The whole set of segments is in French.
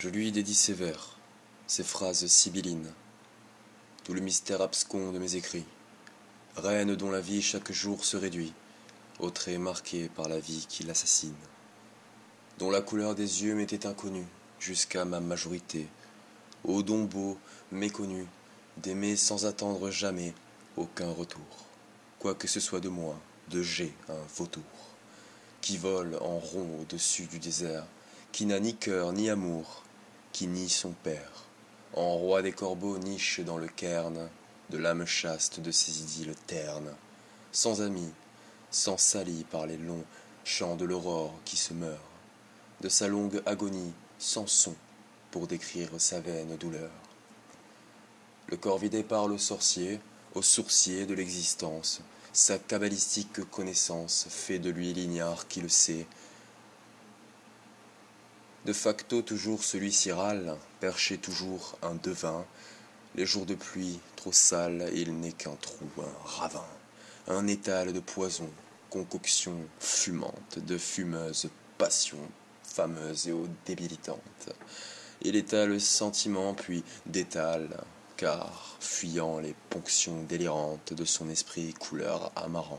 Je lui dédie ces vers, ces phrases sibyllines, tout le mystère abscon de mes écrits, reine dont la vie chaque jour se réduit, aux traits marqués par la vie qui l'assassine, dont la couleur des yeux m'était inconnue jusqu'à ma majorité, ô don beau, méconnu, d'aimer sans attendre jamais aucun retour, quoi que ce soit de moi, de j'ai un vautour, qui vole en rond au-dessus du désert, qui n'a ni cœur ni amour, qui nie son père, en roi des corbeaux niche dans le cairn de l'âme chaste de ces idylles ternes, sans amis, sans sali par les longs chants de l'aurore qui se meurt, de sa longue agonie sans son pour décrire sa vaine douleur. Le corps vidé parle au sorcier, au sourcier de l'existence, sa cabalistique connaissance fait de lui l'ignare qui le sait, de facto toujours celui-ci râle, perché toujours un devin. Les jours de pluie, trop sales, il n'est qu'un trou, un ravin, un étal de poison, concoction fumante de fumeuse passion, fameuse et ô débilitante. Il étale le sentiment, puis détale, car, fuyant les ponctions délirantes de son esprit couleur amarante,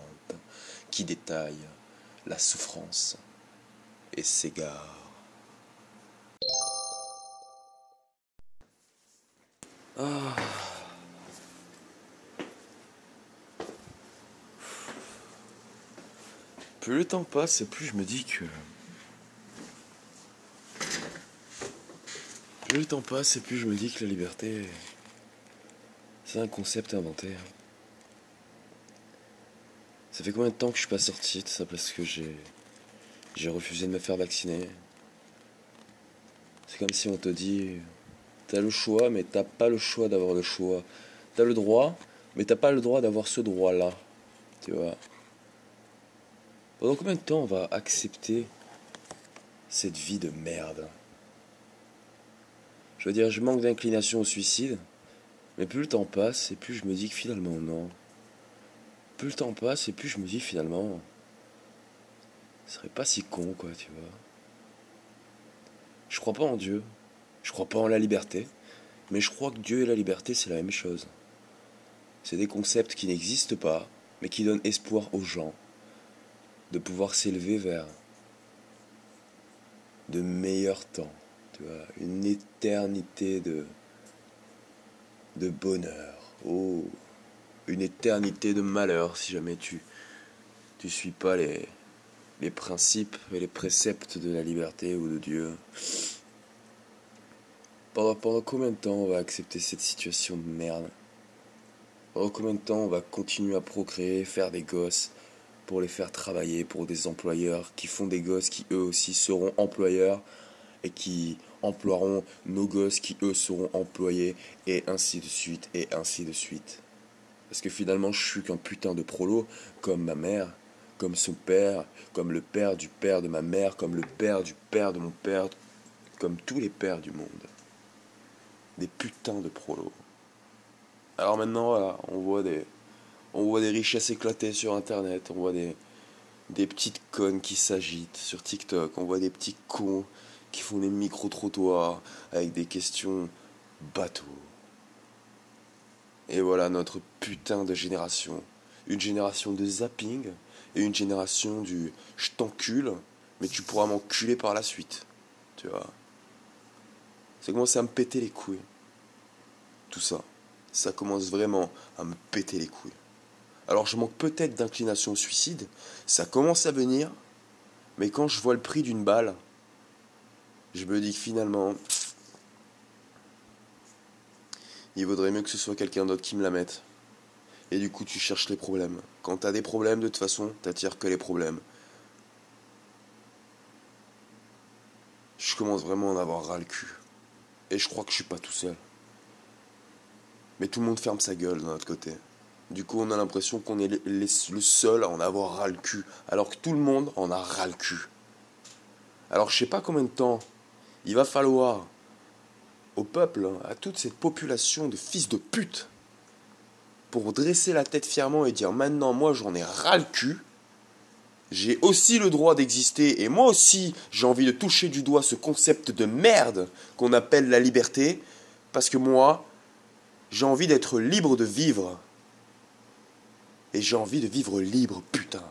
qui détaille la souffrance et s'égare. Ah. Plus le temps passe et plus je me dis que. Plus le temps passe et plus je me dis que la liberté. C'est un concept inventé. Ça fait combien de temps que je suis pas sorti de ça parce que j'ai. J'ai refusé de me faire vacciner? C'est comme si on te dit T'as le choix, mais t'as pas le choix d'avoir le choix. T'as le droit, mais t'as pas le droit d'avoir ce droit-là. Tu vois. Pendant combien de temps on va accepter cette vie de merde? Je veux dire, je manque d'inclination au suicide, mais plus le temps passe et plus je me dis que finalement non. Plus le temps passe et plus je me dis finalement, ce serait pas si con quoi, tu vois. Je crois pas en Dieu. Je crois pas en la liberté, mais je crois que Dieu et la liberté, c'est la même chose. C'est des concepts qui n'existent pas, mais qui donnent espoir aux gens de pouvoir s'élever vers de meilleurs temps, tu vois, une éternité de, de bonheur, oh, une éternité de malheur si jamais tu tu suis pas les les principes et les préceptes de la liberté ou de Dieu. Pendant, combien de temps on va accepter cette situation de merde? Pendant combien de temps on va continuer à procréer, faire des gosses, pour les faire travailler pour des employeurs qui font des gosses qui eux aussi seront employeurs et qui emploieront nos gosses qui eux seront employés et ainsi de suite et ainsi de suite. Parce que finalement je suis qu'un putain de prolo comme ma mère, comme son père, comme le père du père de ma mère, comme le père du père de mon père, comme tous les pères du monde des putains de prolos. Alors maintenant, voilà, on voit des, richesses éclatées sur Internet, on voit des, des petites connes qui s'agitent sur TikTok, on voit des petits cons qui font des micro-trottoirs avec des questions bateaux. Et voilà notre putain de génération. Une génération de zapping et une génération du je t'encule, mais tu pourras m'enculer par la suite. Tu vois. Ça commence à me péter les couilles tout ça, ça commence vraiment à me péter les couilles. Alors je manque peut-être d'inclination au suicide, ça commence à venir, mais quand je vois le prix d'une balle, je me dis que finalement, il vaudrait mieux que ce soit quelqu'un d'autre qui me la mette. Et du coup, tu cherches les problèmes. Quand t'as des problèmes, de toute façon, t'attires que les problèmes. Je commence vraiment à en avoir ras le cul. Et je crois que je suis pas tout seul. Mais tout le monde ferme sa gueule d'un autre côté. Du coup, on a l'impression qu'on est le seul à en avoir ras le cul, alors que tout le monde en a ras le cul. Alors, je sais pas combien de temps il va falloir au peuple, à toute cette population de fils de pute, pour dresser la tête fièrement et dire maintenant, moi j'en ai ras le cul, j'ai aussi le droit d'exister et moi aussi j'ai envie de toucher du doigt ce concept de merde qu'on appelle la liberté parce que moi j'ai envie d'être libre de vivre et j'ai envie de vivre libre putain.